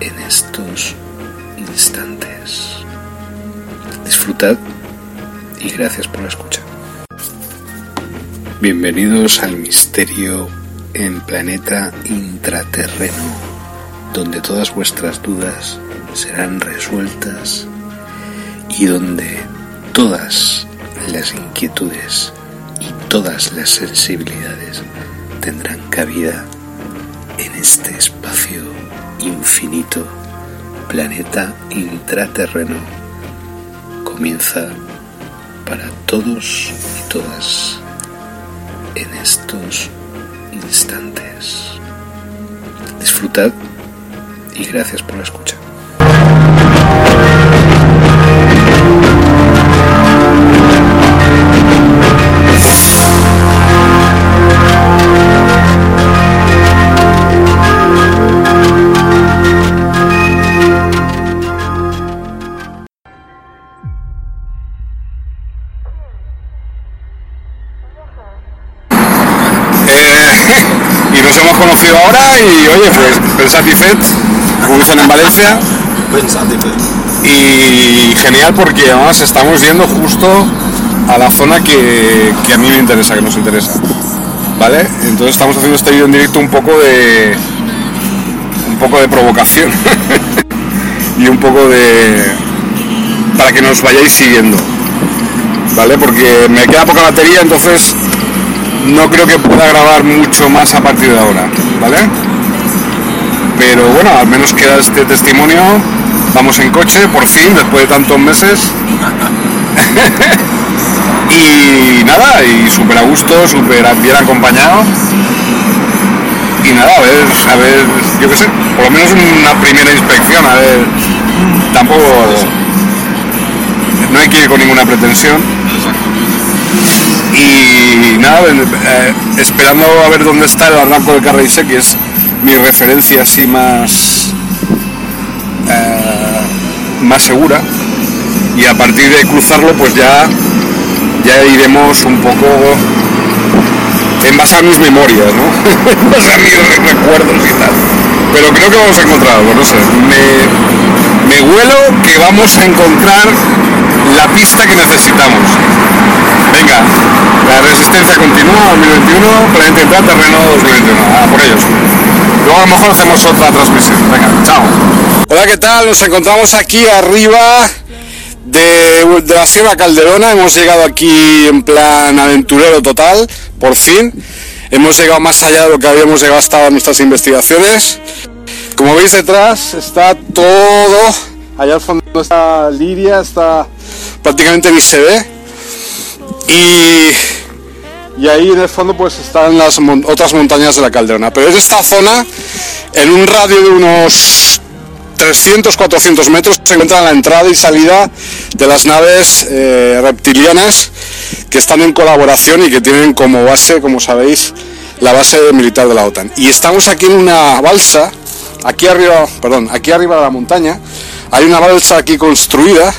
en estos instantes. Disfrutad y gracias por la escucha. Bienvenidos al misterio en planeta intraterreno, donde todas vuestras dudas serán resueltas y donde todas las inquietudes y todas las sensibilidades tendrán cabida en este espacio infinito, planeta intraterreno, comienza para todos y todas en estos instantes. Disfrutad y gracias por la escucha. Ahora y oye, pues pensatifet, como dicen en Valencia, y genial porque además estamos yendo justo a la zona que, que a mí me interesa, que nos interesa. ¿Vale? Entonces estamos haciendo este vídeo en directo un poco de. un poco de provocación. y un poco de. para que nos vayáis siguiendo. ¿Vale? Porque me queda poca batería, entonces no creo que pueda grabar mucho más a partir de ahora, ¿vale? Pero bueno, al menos queda este testimonio. Vamos en coche, por fin, después de tantos meses. y nada, y súper a gusto, súper bien acompañado. Y nada, a ver, a ver, yo qué sé, por lo menos una primera inspección, a ver, tampoco, no hay que ir con ninguna pretensión. Y nada, eh, esperando a ver dónde está el barranco de Carraíse, que es mi referencia así más, eh, más segura. Y a partir de cruzarlo, pues ya, ya iremos un poco en base a mis memorias, ¿no? en base a mis recuerdos y tal. Pero creo que vamos a encontrar algo, no sé. Me, me huelo que vamos a encontrar la pista que necesitamos. Venga, la resistencia continúa 2021, planeta intraterreno 2021. Ah, por ellos. Luego a lo mejor hacemos otra transmisión. Venga, chao. Hola, ¿qué tal? Nos encontramos aquí arriba de, la Sierra Calderona. Hemos llegado aquí en plan aventurero total, por fin. Hemos llegado más allá de lo que habíamos llegado hasta en nuestras investigaciones. Como veis detrás está todo, allá al fondo está Liria, está prácticamente ni se. Y, y ahí en el fondo pues están las otras montañas de la Calderona. Pero es esta zona, en un radio de unos 300-400 metros, se encuentra la entrada y salida de las naves eh, reptilianas que están en colaboración y que tienen como base, como sabéis, la base militar de la OTAN. Y estamos aquí en una balsa, aquí arriba, perdón, aquí arriba de la montaña, hay una balsa aquí construida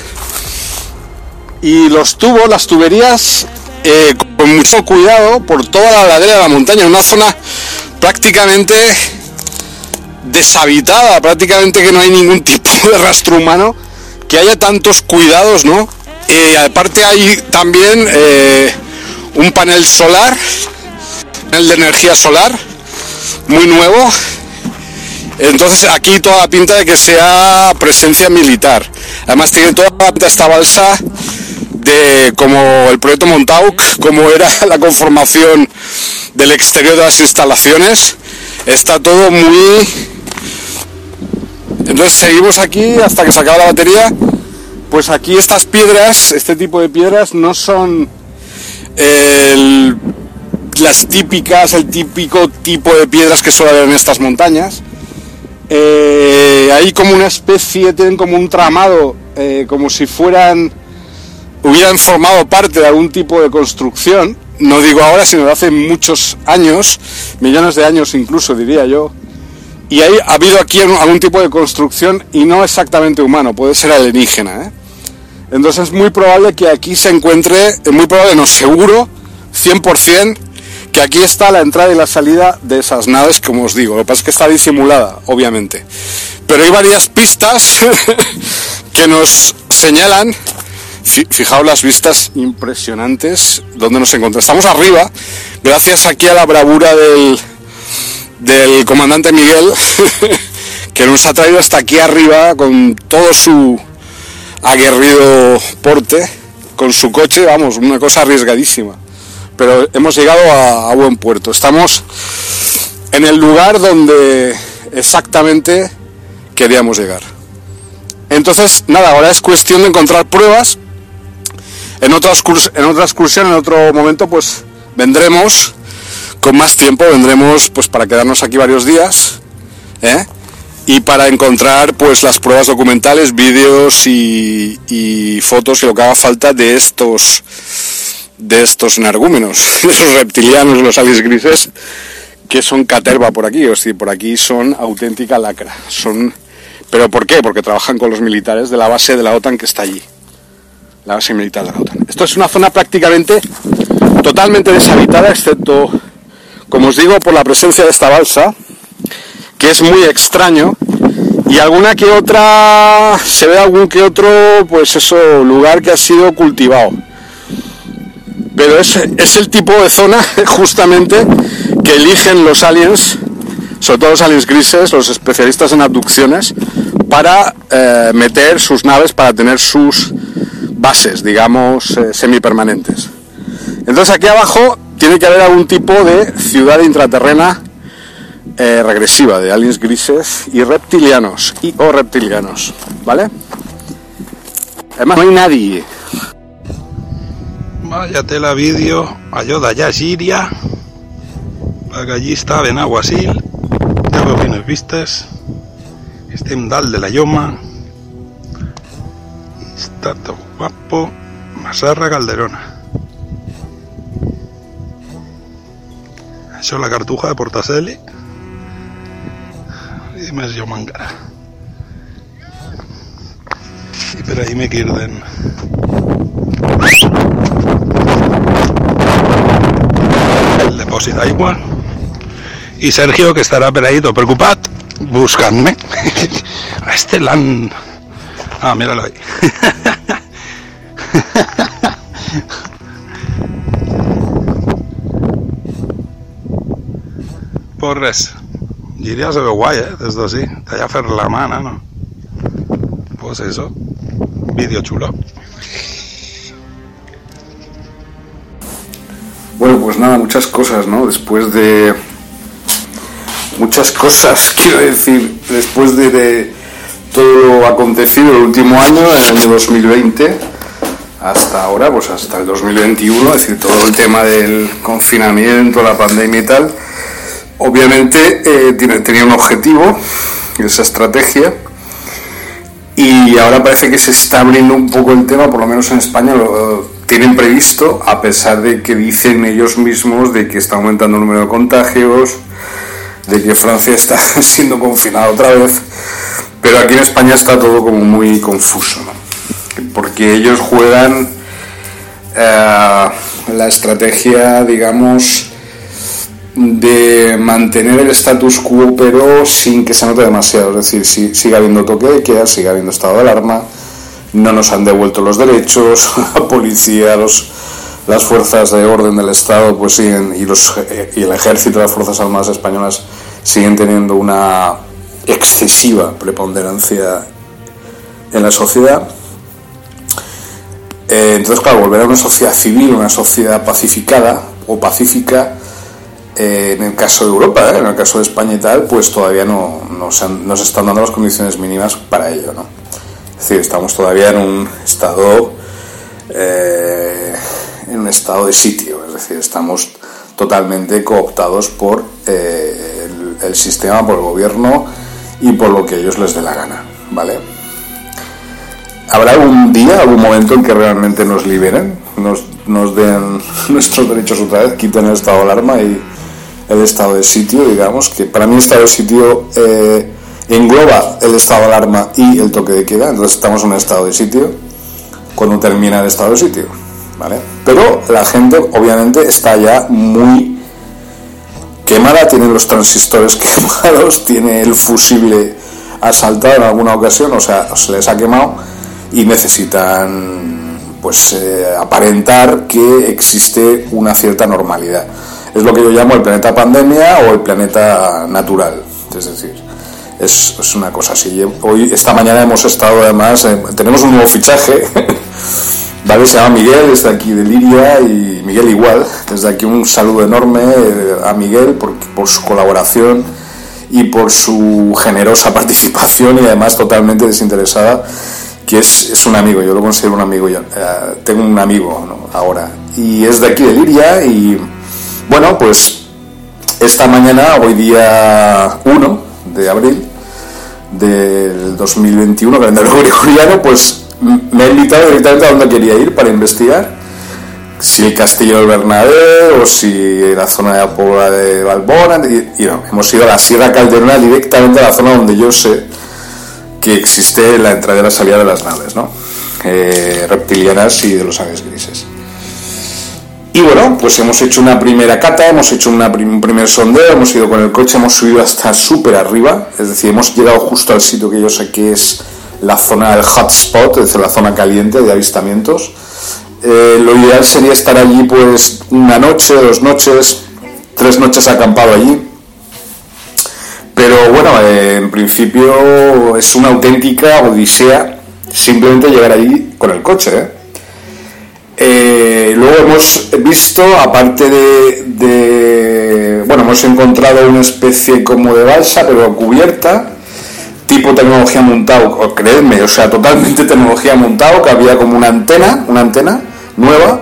y los tubos, las tuberías, eh, con mucho cuidado por toda la ladera de la montaña, una zona prácticamente deshabitada, prácticamente que no hay ningún tipo de rastro humano, que haya tantos cuidados, ¿no? Eh, aparte hay también eh, un panel solar, panel de energía solar, muy nuevo. Entonces aquí toda la pinta de que sea presencia militar. Además tiene toda la pinta esta balsa de como el proyecto Montauk, como era la conformación del exterior de las instalaciones. Está todo muy... Entonces seguimos aquí hasta que se acaba la batería. Pues aquí estas piedras, este tipo de piedras no son el- las típicas, el típico tipo de piedras que suele haber en estas montañas. eh, hay como una especie, tienen como un tramado, eh, como si fueran, hubieran formado parte de algún tipo de construcción, no digo ahora, sino de hace muchos años, millones de años incluso, diría yo, y hay, ha habido aquí algún tipo de construcción y no exactamente humano, puede ser alienígena. ¿eh? Entonces es muy probable que aquí se encuentre, muy probable, no seguro, 100%, que aquí está la entrada y la salida de esas naves, como os digo. Lo que pasa es que está disimulada, obviamente. Pero hay varias pistas que nos señalan, fijaos las vistas impresionantes donde nos encontramos. Estamos arriba, gracias aquí a la bravura del, del comandante Miguel, que nos ha traído hasta aquí arriba con todo su aguerrido porte, con su coche, vamos, una cosa arriesgadísima pero hemos llegado a, buen puerto. Estamos en el lugar donde exactamente queríamos llegar. Entonces, nada, ahora es cuestión de encontrar pruebas. En otra, excursión, en otro momento, pues vendremos con más tiempo, vendremos pues para quedarnos aquí varios días ¿eh? y para encontrar pues las pruebas documentales, vídeos y, fotos y lo que haga falta de estos de estos nargúmenos, de esos reptilianos, los aliens grises, que son caterva por aquí, o sea, por aquí son auténtica lacra. Son... ¿Pero por qué? Porque trabajan con los militares de la base de la OTAN que está allí. La base militar de la OTAN. Esto es una zona prácticamente totalmente deshabitada, excepto, como os digo, por la presencia de esta balsa, que es muy extraño, y alguna que otra, se ve algún que otro, pues eso, lugar que ha sido cultivado pero es, es el tipo de zona justamente que eligen los aliens, sobre todo los aliens grises, los especialistas en abducciones, para eh, meter sus naves, para tener sus bases, digamos, eh, semipermanentes. Entonces aquí abajo tiene que haber algún tipo de ciudad intraterrena eh, regresiva, de aliens grises y reptilianos, y o reptilianos, ¿vale? Además no hay nadie, Vaya tela vídeo, allò d'allà Gíria, la gallista de Nahuasil, ja veu quines vistes, estem dalt de la lloma, està tot guapo, Massarra Calderona. Això la cartuja de Portaceli i més lloma encara. I per ahí me quirden. el depòsit d'aigua i Sergio que estarà per ahí tot preocupat buscant-me a este l'han ah, mira-lo ahí res Giria se ve guay, eh, des d'ací d'allà fer la mana, no? Pues eso, vídeo chulo. Bueno, pues nada, muchas cosas, ¿no? Después de... Muchas cosas, quiero decir, después de, todo lo acontecido el último año, en el año 2020, hasta ahora, pues hasta el 2021, es decir, todo el tema del confinamiento, la pandemia y tal, obviamente eh, tenía un objetivo, esa estrategia, y ahora parece que se está abriendo un poco el tema, por lo menos en España, lo, tienen previsto, a pesar de que dicen ellos mismos de que está aumentando el número de contagios, de que Francia está siendo confinada otra vez, pero aquí en España está todo como muy confuso, porque ellos juegan eh, la estrategia, digamos, de mantener el status quo, pero sin que se note demasiado, es decir, si, sigue habiendo toque de queda, sigue habiendo estado de alarma, no nos han devuelto los derechos, la policía, los, las fuerzas de orden del Estado pues siguen, y, los, y el ejército las Fuerzas Armadas españolas siguen teniendo una excesiva preponderancia en la sociedad. Eh, entonces, claro, volver a una sociedad civil, una sociedad pacificada o pacífica, eh, en el caso de Europa, eh, en el caso de España y tal, pues todavía no, no, se, están dando las condiciones mínimas para ello, ¿no? Es decir, estamos todavía en un estado eh, en un estado de sitio, es decir, estamos totalmente cooptados por el, sistema, por el gobierno y por lo que ellos les dé la gana, ¿vale? ¿Habrá algún día, algún momento en que realmente nos liberen, nos, nos den nuestros derechos otra vez, quiten el estado de alarma y el estado de sitio, digamos, que para mí estado de sitio eh, engloba el estado de alarma y el toque de queda, entonces estamos en un estado de sitio cuando termina el estado de sitio, ¿vale? Pero la gente obviamente está ya muy quemada, tiene los transistores quemados, tiene el fusible asaltado en alguna ocasión, o sea, se les ha quemado y necesitan pues eh, aparentar que existe una cierta normalidad. Es lo que yo llamo el planeta pandemia o el planeta natural, es decir, es, es una cosa así. Hoy, esta mañana hemos estado además, tenemos un nuevo fichaje ¿vale? Se llama Miguel, está aquí de Liria y Miguel igual. Desde aquí un saludo enorme eh, a Miguel por, por su colaboración y por su generosa participación y además totalmente desinteresada, que es, es un amigo, yo lo considero un amigo, ya, eh, tengo un amigo ahora, y es de aquí de Liria y bueno, pues esta mañana, hoy día 1 de abril del 2021, calendario gregoriano, pues me ha invitado directamente a donde quería ir para investigar. Si el Castillo del Bernabé o si la zona de la Puebla de Balbona. Y, hemos ido a la Sierra Calderona directamente a la zona donde yo sé que existe la entrada y la salida de las naves, ¿no? Eh, reptilianas y de los aves grises. Y bueno, pues hemos hecho una primera cata, hemos hecho una un primer sondeo, hemos ido con el coche, hemos subido hasta súper arriba, es decir, hemos llegado justo al sitio que yo sé que es la zona del hotspot, es decir, la zona caliente de avistamientos. Eh, lo ideal sería estar allí pues una noche, dos noches, tres noches acampado allí. Pero bueno, eh, en principio es una auténtica odisea simplemente llegar allí con el coche. ¿eh? Luego hemos visto, aparte de, Bueno, hemos encontrado una especie como de balsa, pero cubierta, tipo tecnología montado, creedme, o sea, totalmente tecnología montado, que había como una antena, una antena nueva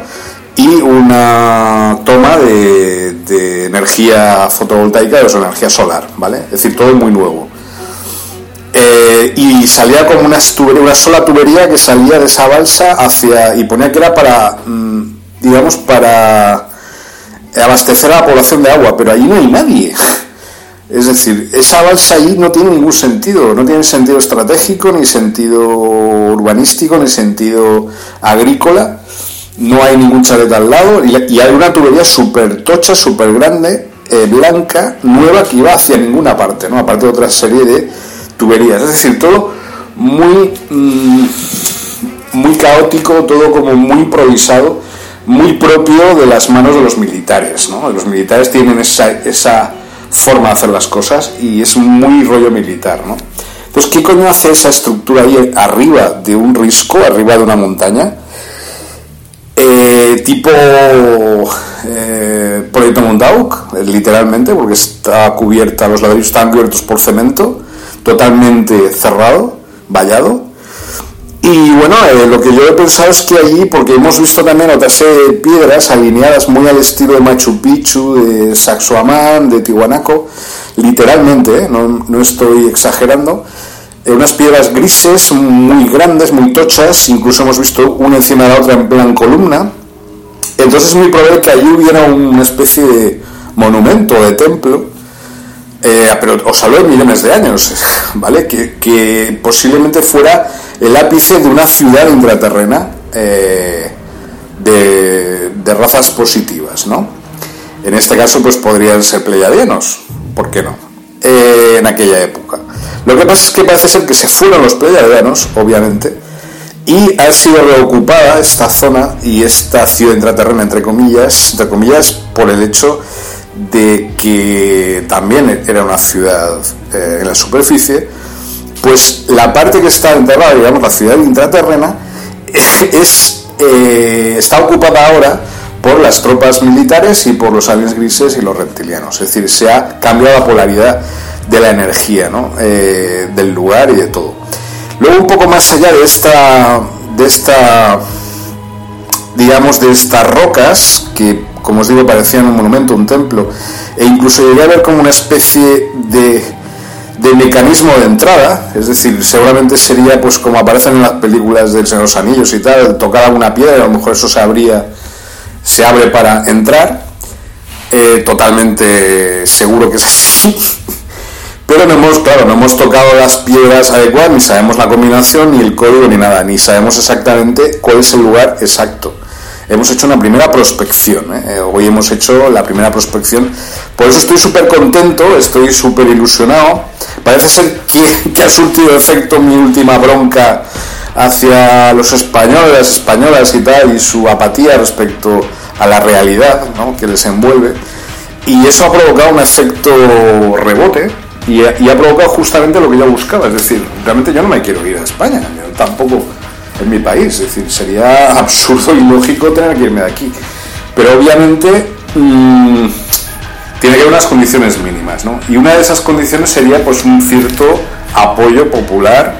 y una toma de, energía fotovoltaica, o sea, energía solar, ¿vale? Es decir, todo muy nuevo. Eh, y salía como una, una sola tubería que salía de esa balsa hacia y ponía que era para, mm, digamos, para abastecer a la población de agua, pero allí no hay nadie. Es decir, esa balsa ahí no tiene ningún sentido, no tiene sentido estratégico, ni sentido urbanístico, ni sentido agrícola. No hay ningún chalet al lado y hay una tubería súper tocha, súper grande, eh, blanca, nueva, que iba hacia ninguna parte, ¿no? aparte de otra serie de tuberías. Es decir, todo muy, mm, muy caótico, todo como muy improvisado, muy propio de las manos de los militares. ¿no? Los militares tienen esa, esa forma de hacer las cosas y es muy rollo militar, ¿no? Entonces, ¿qué coño hace esa estructura ahí arriba de un risco, arriba de una montaña? Eh, tipo eh, Proyecto Montauk, literalmente, porque está cubierta, los ladrillos están cubiertos por cemento, totalmente cerrado, vallado, y bueno, eh, lo que yo he pensado es que allí, porque hemos visto también otra serie de piedras alineadas muy al estilo de Machu Picchu, de Saxoamán, de Tihuanaco, literalmente, eh, no, estoy exagerando, eh, unas piedras grises muy grandes, muy tochas, incluso hemos visto una encima de la otra en plan columna. Entonces es muy probable que allí hubiera una especie de monumento, de templo, pero os hablo de millones de años, ¿vale? Que, que posiblemente fuera el ápice de una ciudad intraterrena eh, de, razas positivas, ¿no? En este caso, pues podrían ser pleiadianos, ¿por qué no? Eh, en aquella época. Lo que pasa es que parece ser que se fueron los pleiadianos, obviamente, y ha sido reocupada esta zona y esta ciudad intraterrena, entre comillas, entre comillas, por el hecho de que también era una ciudad eh, en la superficie, pues la parte que está enterrada, digamos, la ciudad intraterrena, es, eh, está ocupada ahora por las tropas militares y por los aliens grises y los reptilianos. Es decir, se ha cambiado la polaridad de la energía, ¿no? Eh, del lugar y de todo. Luego, un poco más allá de esta, de esta, digamos, de estas rocas, que como os digo parecían un monumento, un templo, e incluso llegué a ver como una especie de mecanismo de entrada, es decir, seguramente sería pues como aparecen en las películas de los Anillos y tal, tocar alguna piedra, a lo mejor eso se abría, se abre para entrar, eh, totalmente seguro que es así. Pero no hemos, claro, no hemos tocado las piedras adecuadas, ni sabemos la combinación, ni el código, ni nada, ni sabemos exactamente cuál es el lugar exacto. Hemos hecho una primera prospección, ¿eh? Eh, hoy hemos hecho la primera prospección, por eso estoy súper contento, estoy súper ilusionado. Parece ser que, ha surtido efecto mi última bronca hacia los españoles, las españolas y tal, y su apatía respecto a la realidad ¿no? que les envuelve. Y eso ha provocado un efecto rebote, y ha, provocado justamente lo que yo buscaba. Es decir, realmente yo no me quiero ir a España, tampoco en mi país. Es decir, sería absurdo y lógico tener que irme de aquí. Pero obviamente mm, tiene que haber unas condiciones mínimas, ¿no? Y una de esas condiciones sería pues un cierto apoyo popular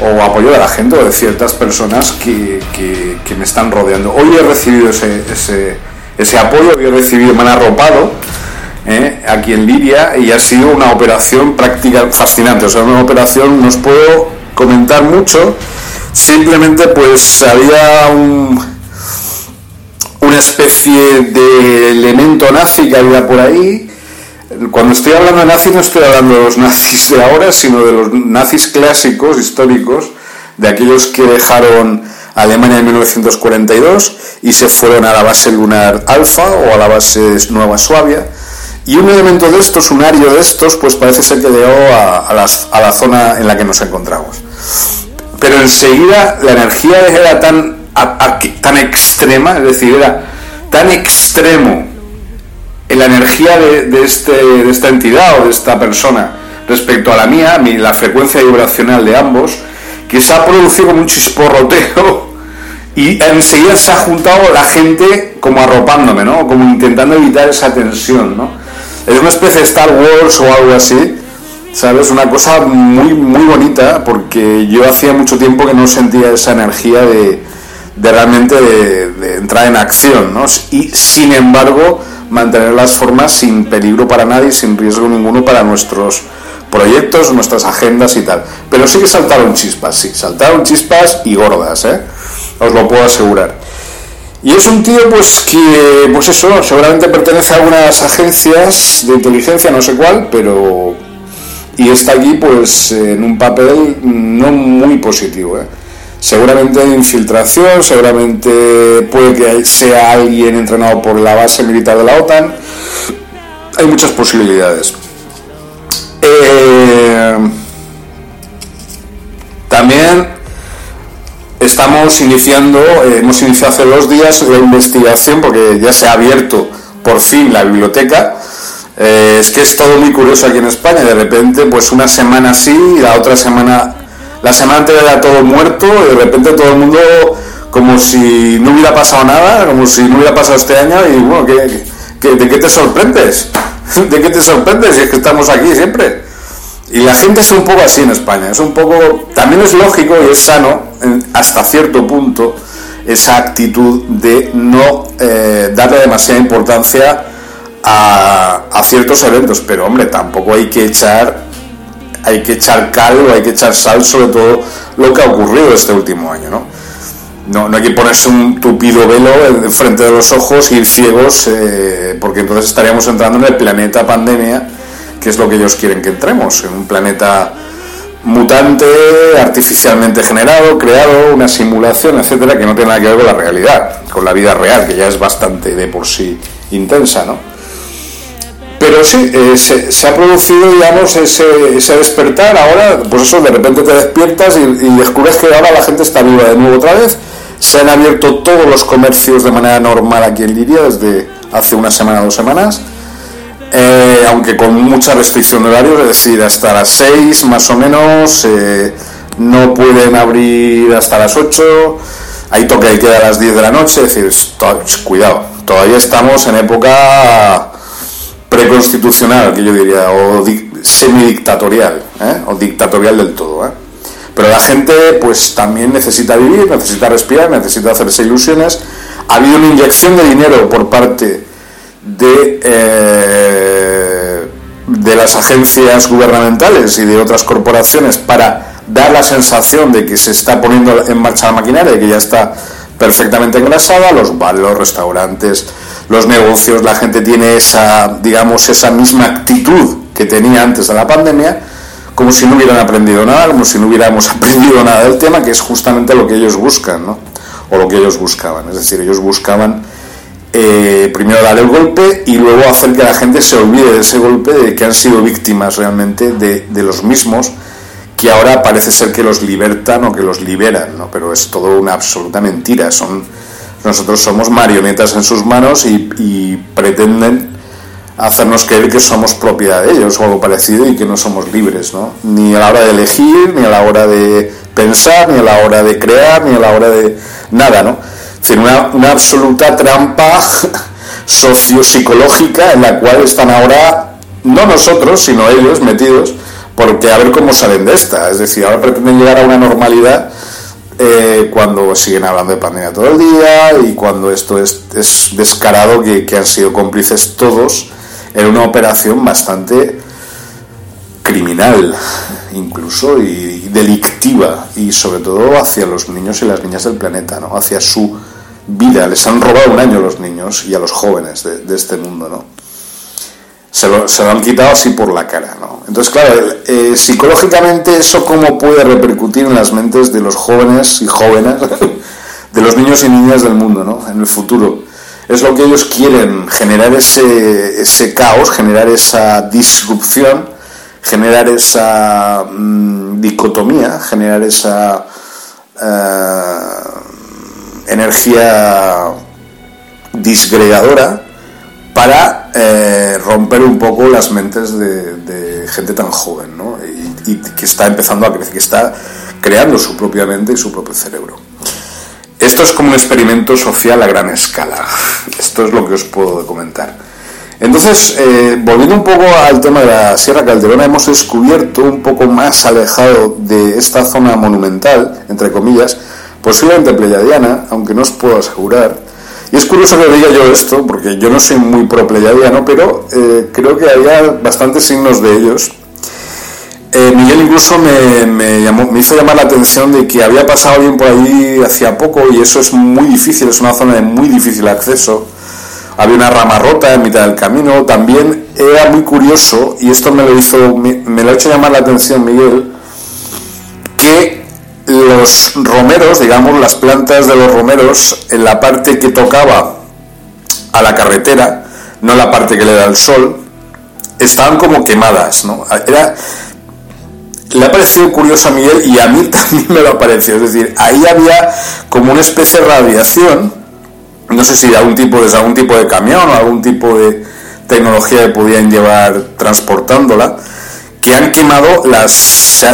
o apoyo de la gente o de ciertas personas que, que, me están rodeando. Hoy he recibido ese, ese, ese apoyo, hoy he recibido, me han arropado ¿eh? aquí en Libia y ha sido una operación práctica fascinante, o sea, una operación, no os puedo comentar mucho, simplemente pues había un, una especie de elemento nazi que había por ahí. Cuando estoy hablando de nazis no estoy hablando de los nazis de ahora, sino de los nazis clásicos, históricos, de aquellos que dejaron Alemania en 1942 y se fueron a la base lunar Alfa o a la base Nueva Suabia y un elemento de estos, un ario de estos, pues parece ser que llegó a, la zona en la que nos encontramos. Pero enseguida la energía era tan, tan extrema, es decir, era tan extremo en la energía de, este, de esta entidad o de esta persona respecto a la mía, la frecuencia vibracional de ambos, que se ha producido como un chisporroteo y enseguida se ha juntado la gente como arropándome, ¿no? Como intentando evitar esa tensión, ¿no? Es una especie de Star Wars o algo así, ¿sabes? Una cosa muy, muy bonita, porque yo hacía mucho tiempo que no sentía esa energía de, realmente de, entrar en acción, ¿no? Y sin embargo, mantener las formas sin peligro para nadie, sin riesgo ninguno para nuestros proyectos, nuestras agendas y tal. Pero sí que saltaron chispas, sí, saltaron chispas y gordas, ¿eh? Os lo puedo asegurar. Y es un tío pues que, pues eso, seguramente pertenece a algunas agencias de inteligencia, no sé cuál, pero... Y está aquí pues en un papel no muy positivo. ¿eh? Seguramente infiltración, seguramente puede que sea alguien entrenado por la base militar de la OTAN. Hay muchas posibilidades. Eh, también estamos iniciando, eh, hemos iniciado hace dos días la investigación porque ya se ha abierto por fin la biblioteca. Eh, es que es todo muy curioso aquí en España. De repente, pues una semana sí y la otra semana, la semana anterior era todo muerto y de repente todo el mundo como si no hubiera pasado nada, como si no hubiera pasado este año y bueno, ¿de qué te sorprendes? ¿De qué te sorprendes si es que estamos aquí siempre? Y la gente es un poco así en España, es un poco, también es lógico y es sano hasta cierto punto esa actitud de no eh, darle demasiada importancia a, ciertos eventos, pero hombre, tampoco hay que echar hay que echar cal o hay que echar sal sobre todo lo que ha ocurrido este último año, ¿no? No, hay que ponerse un tupido velo frente de los ojos ir ciegos, eh, porque entonces estaríamos entrando en el planeta pandemia que es lo que ellos quieren que entremos, en un planeta mutante, artificialmente generado, creado, una simulación, etcétera, que no tiene nada que ver con la realidad, con la vida real, que ya es bastante de por sí intensa, ¿no? Pero sí, eh, se, ha producido, digamos, ese, despertar. Ahora, pues eso, de repente te despiertas y, descubres que ahora la gente está viva de nuevo otra vez. Se han abierto todos los comercios de manera normal aquí en Liria desde hace una semana, dos semanas eh, aunque con mucha restricción de horario, es decir, hasta las 6 más o menos, eh, no pueden abrir hasta las 8, hay toque de queda a las 10 de la noche, es decir, cuidado, todavía estamos en época preconstitucional, que yo diría, o semidictatorial, ¿eh? o dictatorial del todo. Pero la gente pues también necesita vivir, necesita respirar, necesita hacerse ilusiones. Ha habido una inyección de dinero por parte de de las agencias gubernamentales y de otras corporaciones para dar la sensación de que se está poniendo en marcha la maquinaria y que ya está perfectamente engrasada, los bares, los restaurantes, los negocios, la gente tiene esa, digamos, esa misma actitud que tenía antes de la pandemia, como si no hubieran aprendido nada, como si no hubiéramos aprendido nada del tema, que es justamente lo que ellos buscan, ¿no? O lo que ellos buscaban. Es decir, ellos buscaban eh, primero dar el golpe y luego hacer que la gente se olvide de ese golpe, de que han sido víctimas realmente de, de los mismos que ahora parece ser que los libertan o que los liberan, ¿no? pero es todo una absoluta mentira. Son, nosotros somos marionetas en sus manos y, y, pretenden hacernos creer que somos propiedad de ellos o algo parecido y que no somos libres, ¿no? ni a la hora de elegir, ni a la hora de pensar, ni a la hora de crear, ni a la hora de nada. ¿no? Es decir, una, absoluta trampa sociopsicológica en la cual están ahora, no nosotros, sino ellos metidos porque a ver cómo salen de esta. Es decir, ahora pretenden llegar a una normalidad eh, cuando siguen hablando de pandemia todo el día y cuando esto es, es descarado que, han sido cómplices todos en una operación bastante criminal incluso y, y, delictiva y sobre todo hacia los niños y las niñas del planeta, ¿no? hacia su vida. Les han robado un año a los niños y a los jóvenes de, de este mundo. ¿no? Se lo, se lo, han quitado así por la cara. ¿no? Entonces, claro, eh, psicológicamente eso cómo puede repercutir en las mentes de los jóvenes y jóvenes, de los niños y niñas del mundo, ¿no? En el futuro. Es lo que ellos quieren, generar ese, caos, generar esa disrupción, generar esa mmm, dicotomía, generar esa uh, energía disgregadora para eh, romper un poco las mentes de, gente tan joven, ¿no? Y, y, que está empezando a crecer, que está creando su propia mente y su propio cerebro. Esto es como un experimento social a gran escala. Esto es lo que os puedo comentar. Entonces, eh, volviendo un poco al tema de la Sierra Calderona, hemos descubierto un poco más alejado de esta zona monumental, entre comillas, posiblemente pleyadiana, aunque no os puedo asegurar, y es curioso que diga yo esto, porque yo no soy muy pro pleyadiano, pero eh, creo que había bastantes signos de ellos. Eh, Miguel incluso me, llamó, me, hizo llamar la atención de que había pasado alguien por allí hacía poco y eso es muy difícil, es una zona de muy difícil acceso. Había una rama rota en mitad del camino. También era muy curioso, y esto me lo hizo, me lo ha hecho llamar la atención Miguel, que los romeros, digamos, las plantas de los romeros, en la parte que tocaba a la carretera, no la parte que le da el sol, estaban como quemadas, ¿no? Era, le ha parecido curioso a Miguel y a mí también me lo ha parecido, es decir, ahí había como una especie de radiación, no sé si de algún tipo, desde algún tipo de camión o algún tipo de tecnología que podían llevar transportándola, que han quemado las se,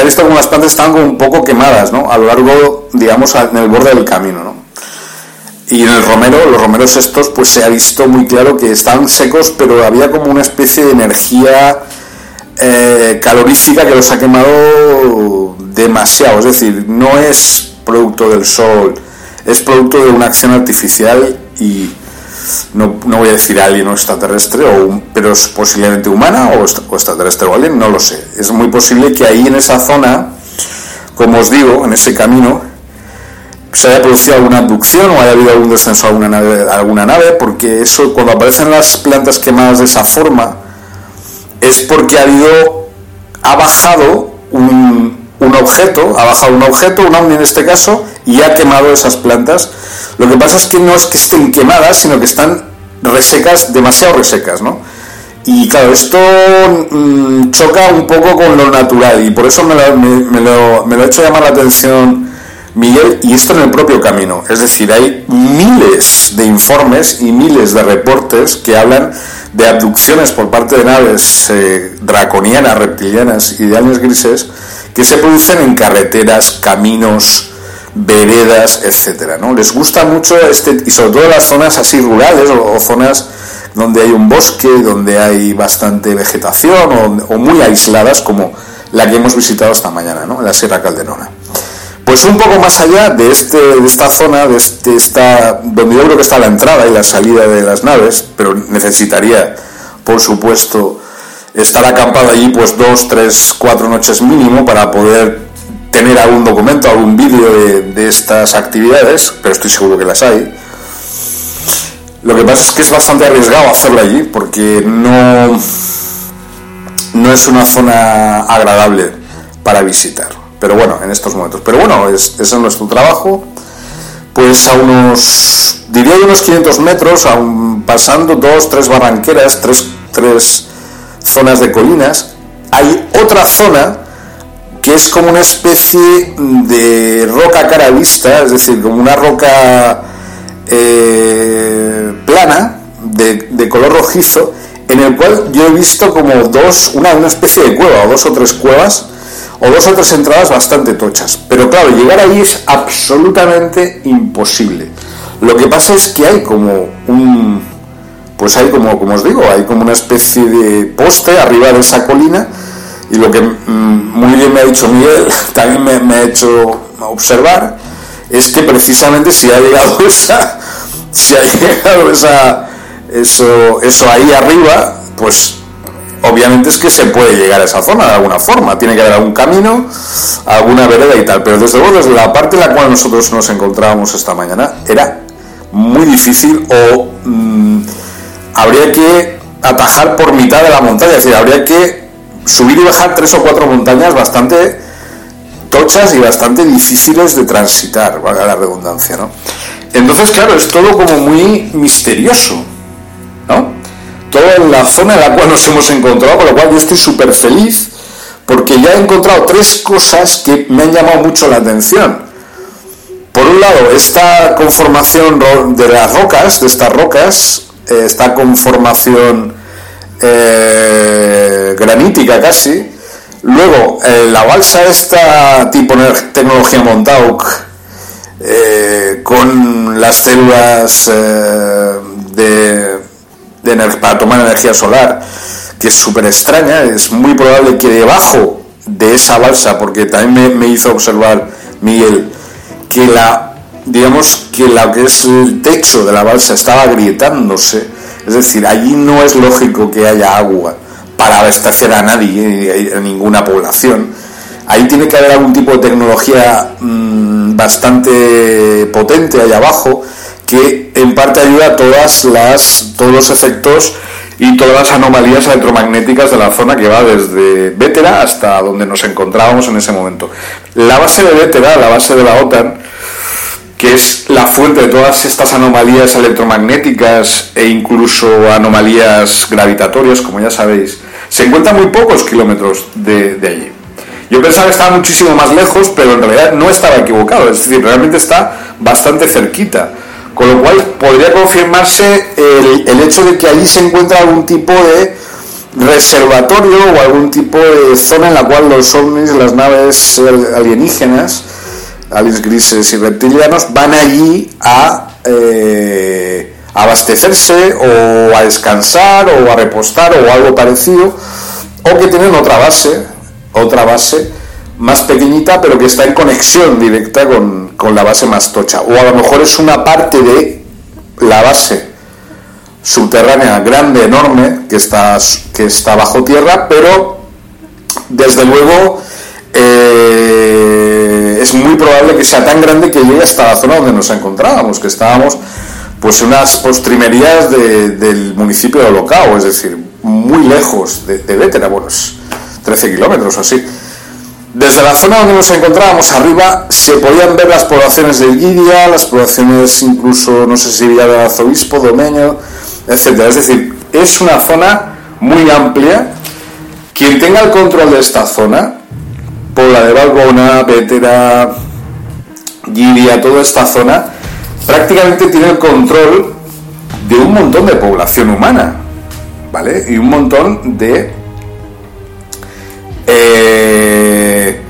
ha visto como las plantas estaban como un poco quemadas ¿no? a lo largo digamos en el borde del camino ¿no? y en el romero los romeros estos pues se ha visto muy claro que estaban secos pero había como una especie de energía eh, calorífica que los ha quemado demasiado es decir no es producto del sol es producto de una acción artificial y no, no, voy a decir alien o extraterrestre, o, pero es posiblemente humana o, o, extraterrestre o alien, no lo sé. Es muy posible que ahí en esa zona, como os digo, en ese camino, se haya producido alguna abducción o haya habido algún descenso a alguna nave, alguna nave porque eso, cuando aparecen las plantas quemadas de esa forma, es porque ha habido, ha bajado un, un objeto, ha bajado un objeto, un ovni en este caso, y ha quemado esas plantas. Lo que pasa es que no es que estén quemadas, sino que están resecas, demasiado resecas, ¿no? Y claro, esto mmm, choca un poco con lo natural y por eso me lo, me, lo, me lo ha hecho llamar la atención Miguel y esto en el propio camino. Es decir, hay miles de informes y miles de reportes que hablan de abducciones por parte de naves eh, draconianas, reptilianas y de aliens grises que se producen en carreteras, caminos, veredas, etcétera, ¿no? Les gusta mucho este y sobre todo las zonas así rurales o, zonas donde hay un bosque, donde hay bastante vegetación o, muy aisladas como la que hemos visitado esta mañana, ¿no? La Sierra Calderona. Pues un poco más allá de, este, de esta zona, de este, esta, donde yo creo que está la entrada y la salida de las naves, pero necesitaría, por supuesto, estar acampado allí pues dos, tres, cuatro noches mínimo para poder tener algún documento, algún vídeo de, estas actividades, pero estoy seguro que las hay. Lo que pasa es que es bastante arriesgado hacerlo allí porque no, no es una zona agradable para visitar. Pero bueno, en estos momentos. Pero bueno, es, es nuestro trabajo. Pues a unos, diría unos 500 metros, aún pasando dos, tres barranqueras, tres, tres zonas de colinas, hay otra zona que es como una especie de roca cara vista, es decir, como una roca eh, plana de, de, color rojizo, en el cual yo he visto como dos, una, una especie de cueva, o dos o tres cuevas, o dos o tres entradas bastante tochas. Pero claro, llegar ahí es absolutamente imposible. Lo que pasa es que hay como un, pues hay como, como os digo, hay como una especie de poste arriba de esa colina y lo que mm, muy bien me ha dicho Miguel, también me, ha hecho observar, es que precisamente si ha llegado esa, si ha llegado esa, eso, eso ahí arriba, pues obviamente es que se puede llegar a esa zona de alguna forma, tiene que haber algún camino, alguna vereda y tal, pero desde luego desde la parte en la cual nosotros nos encontrábamos esta mañana era muy difícil o mmm, habría que atajar por mitad de la montaña, es decir, habría que subir y bajar tres o cuatro montañas bastante tochas y bastante difíciles de transitar, valga la redundancia, ¿no? Entonces, claro, es todo como muy misterioso, ¿no? Toda la zona en la cual nos hemos encontrado, con lo cual yo estoy súper feliz porque ya he encontrado tres cosas que me han llamado mucho la atención. Por un lado, esta conformación de las rocas, de estas rocas, esta conformación eh, granítica casi. Luego, eh, la balsa esta tipo tecnología Montauk, eh, con las células eh, de, para tomar energía solar, que es súper extraña, es muy probable que debajo de esa balsa, porque también me, me hizo observar Miguel, que la digamos que lo que es el techo de la balsa estaba agrietándose, es decir, allí no es lógico que haya agua para abastecer a nadie, a ninguna población. Ahí tiene que haber algún tipo de tecnología mmm, bastante potente allá abajo que en parte ayuda a todas las, todos los efectos y todas las anomalías electromagnéticas de la zona que va desde Vétera hasta donde nos encontrábamos en ese momento. La base de Vétera, la base de la OTAN, que es la fuente de todas estas anomalías electromagnéticas e incluso anomalías gravitatorias, como ya sabéis, se encuentra muy pocos kilómetros de, de, allí. Yo pensaba que estaba muchísimo más lejos, pero en realidad no estaba equivocado, es decir, realmente está bastante cerquita. Con lo cual podría confirmarse el, el hecho de que allí se encuentra algún tipo de reservatorio o algún tipo de zona en la cual los ovnis, las naves alienígenas, aliens grises y reptilianos van allí a eh, abastecerse o a descansar o a repostar o algo parecido o que tienen otra base otra base más pequeñita pero que está en conexión directa con, con la base más tocha. O a lo mejor es una parte de la base subterránea grande enorme que está que está bajo tierra pero desde luego eh, es muy probable que sea tan grande que llegue hasta la zona donde nos encontrábamos, que estábamos pues en unas postrimerías de, del municipio de Olocao, es decir, muy lejos de, de Vétera, bueno, 13 kilómetros o así. Desde la zona donde nos encontrábamos arriba se podían ver las poblaciones de Guidia, las poblaciones incluso, no sé si Villa del Arzobispo, Domeño, etcétera. Es decir, es una zona muy amplia. Quien tenga el control de esta zona Pobla de Balbona, Vétera, Giria, toda esta zona, prácticamente tiene el control de un montón de población humana, ¿vale? Y un montón de, eh,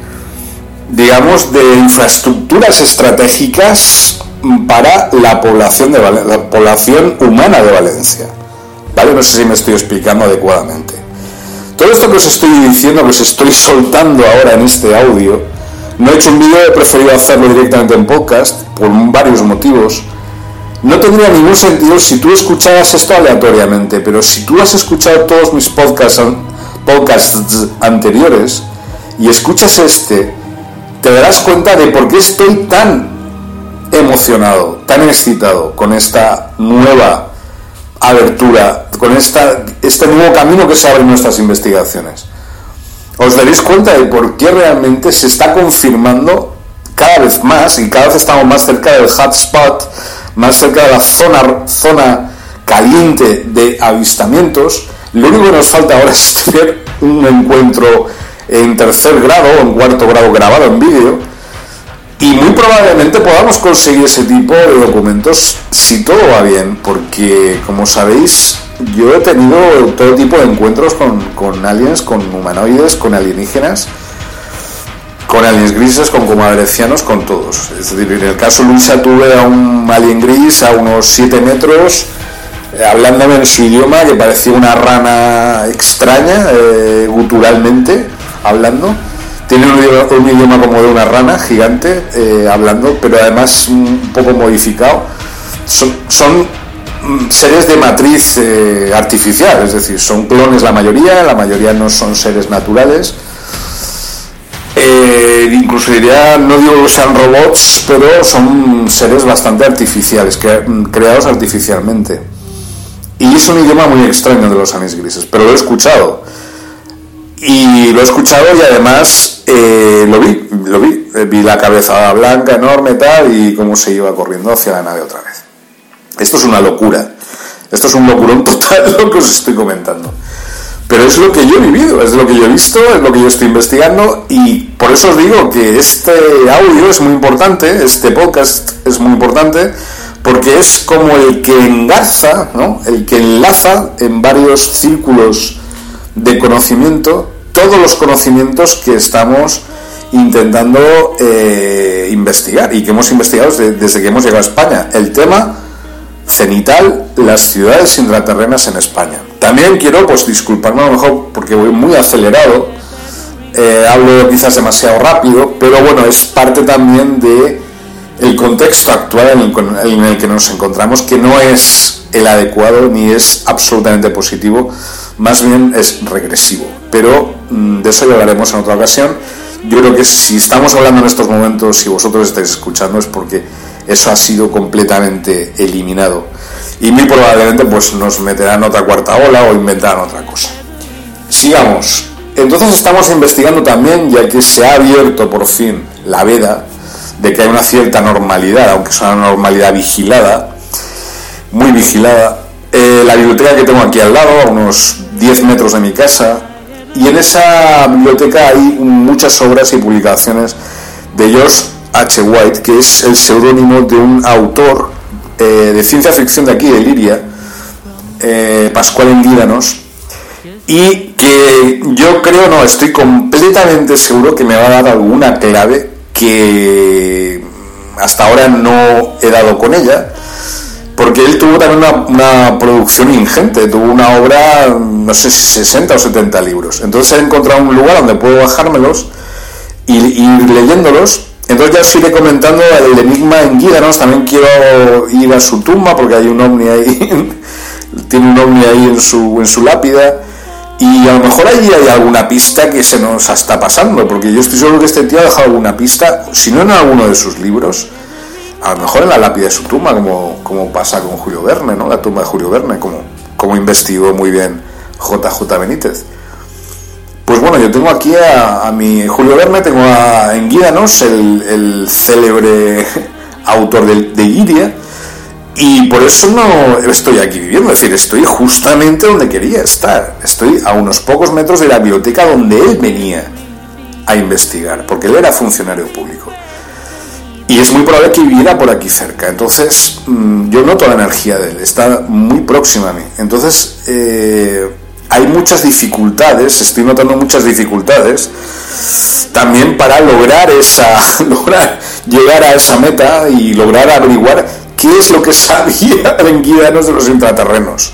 digamos, de infraestructuras estratégicas para la población, de la población humana de Valencia, ¿vale? No sé si me estoy explicando adecuadamente. Todo esto que os estoy diciendo, que os estoy soltando ahora en este audio, no he hecho un vídeo, he preferido hacerlo directamente en podcast por varios motivos. No tendría ningún sentido si tú escucharas esto aleatoriamente, pero si tú has escuchado todos mis podcasts podcasts anteriores y escuchas este, te darás cuenta de por qué estoy tan emocionado, tan excitado con esta nueva abertura, con esta, este nuevo camino que se abre en nuestras investigaciones. Os daréis cuenta de por qué realmente se está confirmando cada vez más y cada vez estamos más cerca del hotspot, más cerca de la zona, zona caliente de avistamientos. Lo único que nos falta ahora es tener un encuentro en tercer grado o en cuarto grado grabado en vídeo y muy probablemente podamos conseguir ese tipo de documentos si todo va bien, porque como sabéis yo he tenido todo tipo de encuentros con, con aliens, con humanoides, con alienígenas, con aliens grises, con comadrecianos, con todos. Es decir, en el caso Luisa tuve a un alien gris a unos 7 metros, eh, hablándome en su idioma, que parecía una rana extraña, eh, guturalmente hablando. Tiene un idioma, como de una rana gigante, eh, hablando, pero además un poco modificado. Son, mm, seres de matriz artificial, es decir, son clones la mayoría, la mayoría no son seres naturales eh, incluso diría, no digo que sean robots, pero son seres bastante artificiales, creados artificialmente. Y es un idioma muy extraño de los anis grises, pero lo he escuchado. Y lo he escuchado y además eh, lo vi, lo vi. Eh, vi la cabeza blanca, enorme, tal, y cómo se iba corriendo hacia la nave otra vez. Esto es una locura. Esto es un locurón total lo que os estoy comentando. Pero es lo que yo he vivido, es lo que yo he visto, es lo que yo estoy investigando y por eso os digo que este audio es muy importante, este podcast es muy importante, porque es como el que engarza, ¿no? el que enlaza en varios círculos de conocimiento todos los conocimientos que estamos intentando eh, investigar y que hemos investigado desde que hemos llegado a España. El tema cenital, las ciudades intraterrenas en España. También quiero pues disculparme a lo mejor porque voy muy acelerado, eh, hablo quizás demasiado rápido, pero bueno, es parte también de el contexto actual en el, que nos encontramos, que no es el adecuado ni es absolutamente positivo, más bien es regresivo. Pero mm, de eso ya hablaremos en otra ocasión. Yo creo que si estamos hablando en estos momentos, si vosotros estáis escuchando, es porque eso ha sido completamente eliminado y muy probablemente pues nos meterán otra cuarta ola o inventarán otra cosa. Sigamos. Entonces estamos investigando también, ya que se ha abierto por fin la veda de que hay una cierta normalidad, aunque es una normalidad vigilada, muy vigilada, eh, la biblioteca que tengo aquí al lado, a unos 10 metros de mi casa, y en esa biblioteca hay muchas obras y publicaciones de George H. White, que es el seudónimo de un autor eh, de ciencia ficción de aquí, de Liria, eh, Pascual Enguídanos, y que yo creo, no, estoy completamente seguro que me va a dar alguna clave que hasta ahora no he dado con ella, porque él tuvo también una, producción ingente, tuvo una obra, no sé si 60 o 70 libros. Entonces he encontrado un lugar donde puedo bajármelos y ir leyéndolos. Entonces ya os iré comentando el enigma en Guídanos, también quiero ir a su tumba porque hay un ovni ahí, tiene un ovni ahí en su, en su lápida y a lo mejor allí hay alguna pista que se nos está pasando, porque yo estoy seguro que este tío ha dejado alguna pista, si no en alguno de sus libros, a lo mejor en la lápida de su tumba, como, como pasa con Julio Verne, ¿no? La tumba de Julio Verne, como, como investigó muy bien JJ Benítez. Pues bueno, yo tengo aquí a, mi Julio Verne, tengo a Enguídanos, el, el célebre autor de, de Iria, y por eso no estoy aquí viviendo, es decir, estoy justamente donde quería estar. Estoy a unos pocos metros de la biblioteca donde él venía a investigar, porque él era funcionario público. Y es muy probable que viviera por aquí cerca. Entonces, mm, yo noto la energía de él, está muy próxima a mí. Entonces, eh, hay muchas dificultades, estoy notando muchas dificultades también para lograr esa lograr llegar a esa meta y lograr averiguar qué es lo que sabía Guídanos de los intraterrenos.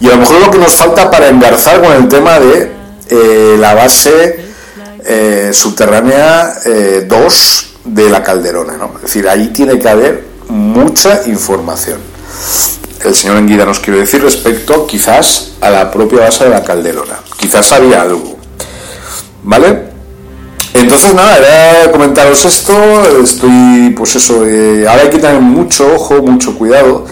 Y a lo mejor lo que nos falta para engarzar con el tema de eh, la base eh, subterránea 2 eh, de la calderona. ¿no? Es decir, ahí tiene que haber mucha información el señor Enguida nos quiere decir respecto quizás a la propia base de la calderona. Quizás había algo. ¿Vale? Entonces, nada, era comentaros esto. Estoy, pues eso, eh, ahora hay que tener mucho ojo, mucho cuidado.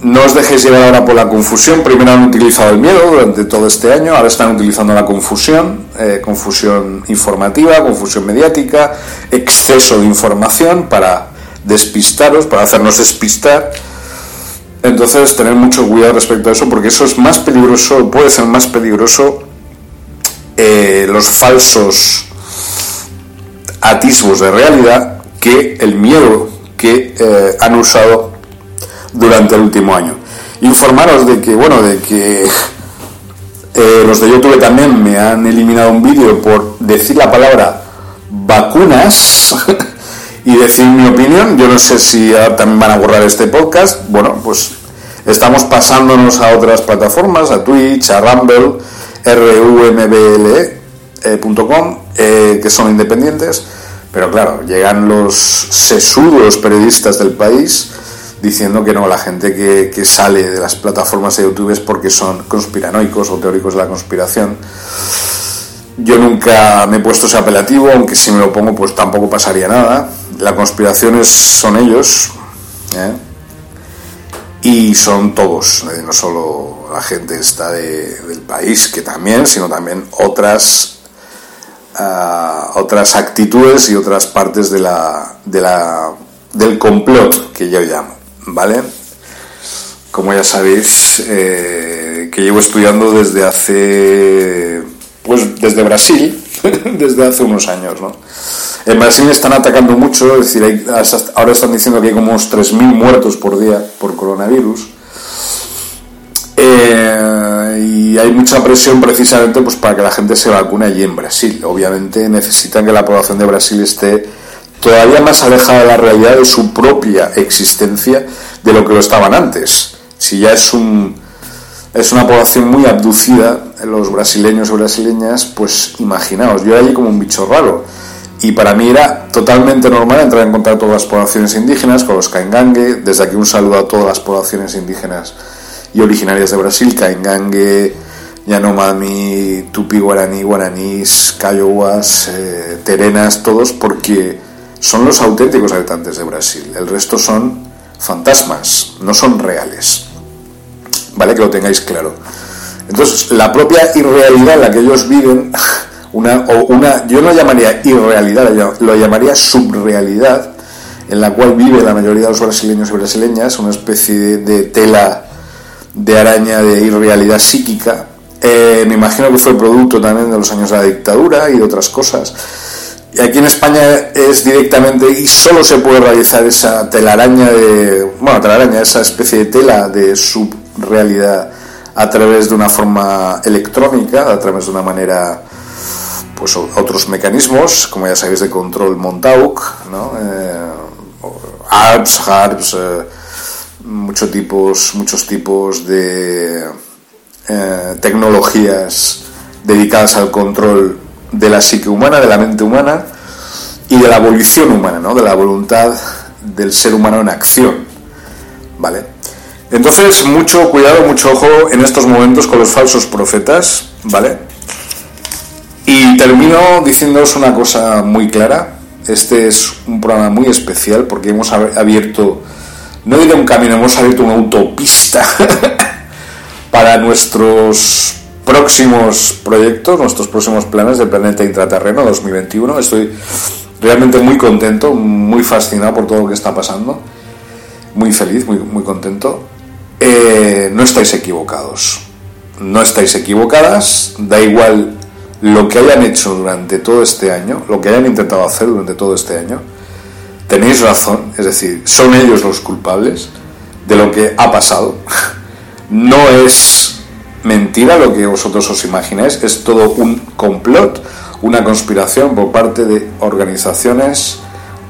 No os dejéis llevar ahora por la confusión. Primero han utilizado el miedo durante todo este año, ahora están utilizando la confusión, eh, confusión informativa, confusión mediática, exceso de información para despistaros, para hacernos despistar. Entonces, tener mucho cuidado respecto a eso, porque eso es más peligroso, puede ser más peligroso eh, los falsos atisbos de realidad que el miedo que eh, han usado durante el último año. Informaros de que, bueno, de que eh, los de YouTube también me han eliminado un vídeo por decir la palabra vacunas y decir mi opinión. Yo no sé si también van a borrar este podcast. Bueno, pues estamos pasándonos a otras plataformas, a Twitch, a Rumble, rumble.com, eh, que son independientes. Pero claro, llegan los sesudos periodistas del país diciendo que no, la gente que, sale de las plataformas de YouTube es porque son conspiranoicos o teóricos de la conspiración. Yo nunca me he puesto ese apelativo, aunque si me lo pongo pues tampoco pasaría nada. La conspiración son ellos ¿eh? y son todos, eh, no solo la gente está del país, que también, sino también otras otras actitudes y otras partes de la, de la, del complot que yo llamo, ¿vale? Como ya sabéis, eh, que llevo estudiando desde hace, pues desde Brasil, desde hace unos años, ¿no? En Brasil están atacando mucho, es decir, ahora están diciendo que hay como unos 3.000 muertos por día por coronavirus. Eh, y hay mucha presión precisamente pues, para que la gente se vacune allí en Brasil. Obviamente necesitan que la población de Brasil esté todavía más alejada de la realidad de su propia existencia de lo que lo estaban antes. Si ya es un es una población muy abducida, los brasileños y brasileñas, pues imaginaos, yo era allí como un bicho raro. Y para mí era totalmente normal entrar en contacto con las poblaciones indígenas, con los caingangue. Desde aquí un saludo a todas las poblaciones indígenas y originarias de Brasil, Caingangue, Yanomami, Tupi Guaraní, Guaranís, Cayowas, eh, Terenas, todos porque son los auténticos habitantes de Brasil. El resto son fantasmas, no son reales. ¿Vale? Que lo tengáis claro. Entonces, la propia irrealidad en la que ellos viven, una, o una, yo no llamaría irrealidad, lo llamaría subrealidad, en la cual vive la mayoría de los brasileños y brasileñas, una especie de tela de araña de irrealidad psíquica. Eh, me imagino que fue producto también de los años de la dictadura y otras cosas. Y aquí en España es directamente y solo se puede realizar esa telaraña de, bueno, telaraña, esa especie de tela de subrealidad a través de una forma electrónica, a través de una manera, pues otros mecanismos, como ya sabéis, de control Montauk, ¿no? Eh, ARPS, HARPS, eh, muchos tipos, muchos tipos de eh, tecnologías dedicadas al control de la psique humana, de la mente humana y de la evolución humana, ¿no? de la voluntad del ser humano en acción. ¿Vale? Entonces, mucho cuidado, mucho ojo en estos momentos con los falsos profetas, ¿vale? Y termino diciéndoos una cosa muy clara. Este es un programa muy especial porque hemos abierto no diré un camino, hemos abierto una autopista para nuestros próximos proyectos, nuestros próximos planes del planeta intraterreno 2021. Estoy realmente muy contento, muy fascinado por todo lo que está pasando, muy feliz, muy, muy contento. Eh, no estáis equivocados, no estáis equivocadas, da igual lo que hayan hecho durante todo este año, lo que hayan intentado hacer durante todo este año tenéis razón, es decir, son ellos los culpables de lo que ha pasado. No es mentira lo que vosotros os imagináis, es todo un complot, una conspiración por parte de organizaciones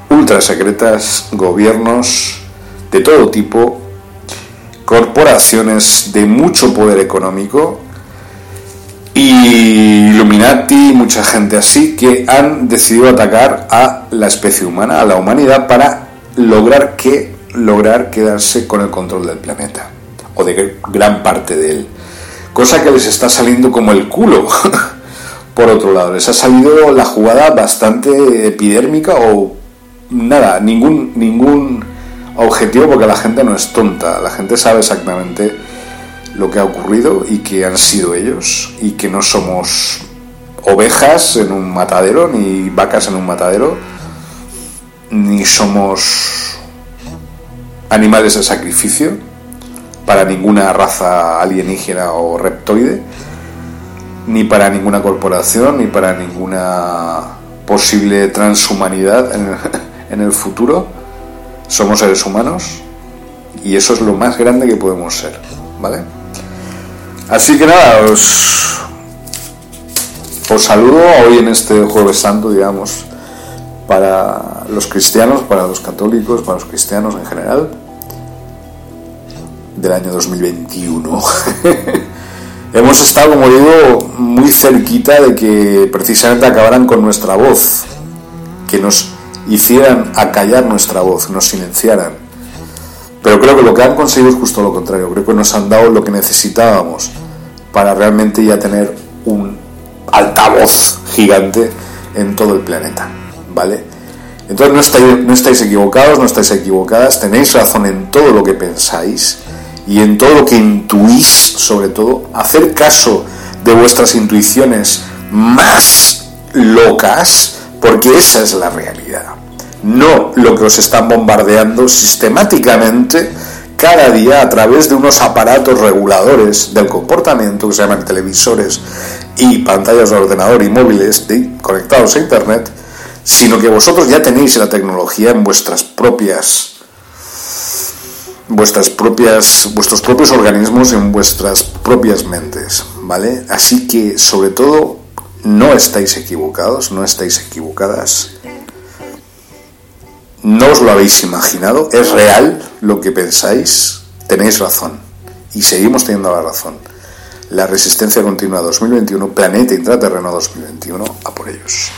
ultra secretas, gobiernos de todo tipo, corporaciones de mucho poder económico y Illuminati, mucha gente así, que han decidido atacar a la especie humana, a la humanidad, para lograr que lograr quedarse con el control del planeta o de gran parte de él. Cosa que les está saliendo como el culo, por otro lado, les ha salido la jugada bastante epidérmica o nada, ningún, ningún objetivo porque la gente no es tonta, la gente sabe exactamente lo que ha ocurrido y que han sido ellos y que no somos ovejas en un matadero ni vacas en un matadero ni somos animales de sacrificio para ninguna raza alienígena o reptoide ni para ninguna corporación, ni para ninguna posible transhumanidad en el, futuro. Somos seres humanos y eso es lo más grande que podemos ser, ¿vale? Así que nada, os, os saludo hoy en este jueves santo, digamos, para los cristianos, para los católicos, para los cristianos en general, del año 2021. hemos estado, como digo, muy cerquita de que precisamente acabaran con nuestra voz, que nos hicieran acallar nuestra voz, nos silenciaran. Pero creo que lo que han conseguido es justo lo contrario, creo que nos han dado lo que necesitábamos para realmente ya tener un altavoz gigante en todo el planeta, ¿vale? Entonces no estáis, no estáis equivocados, no estáis equivocadas, tenéis razón en todo lo que pensáis y en todo lo que intuís, sobre todo, hacer caso de vuestras intuiciones más locas, porque esa es la realidad. No lo que os están bombardeando sistemáticamente cada día a través de unos aparatos reguladores del comportamiento que se llaman televisores y pantallas de ordenador y móviles conectados a Internet, sino que vosotros ya tenéis la tecnología en vuestras propias vuestras propias, vuestros propios organismos en vuestras propias mentes, ¿vale? Así que, sobre todo, no estáis equivocados, no estáis equivocadas. No os lo habéis imaginado, es real lo que pensáis, tenéis razón y seguimos teniendo la razón. La resistencia continua 2021, planeta intraterreno 2021, a por ellos.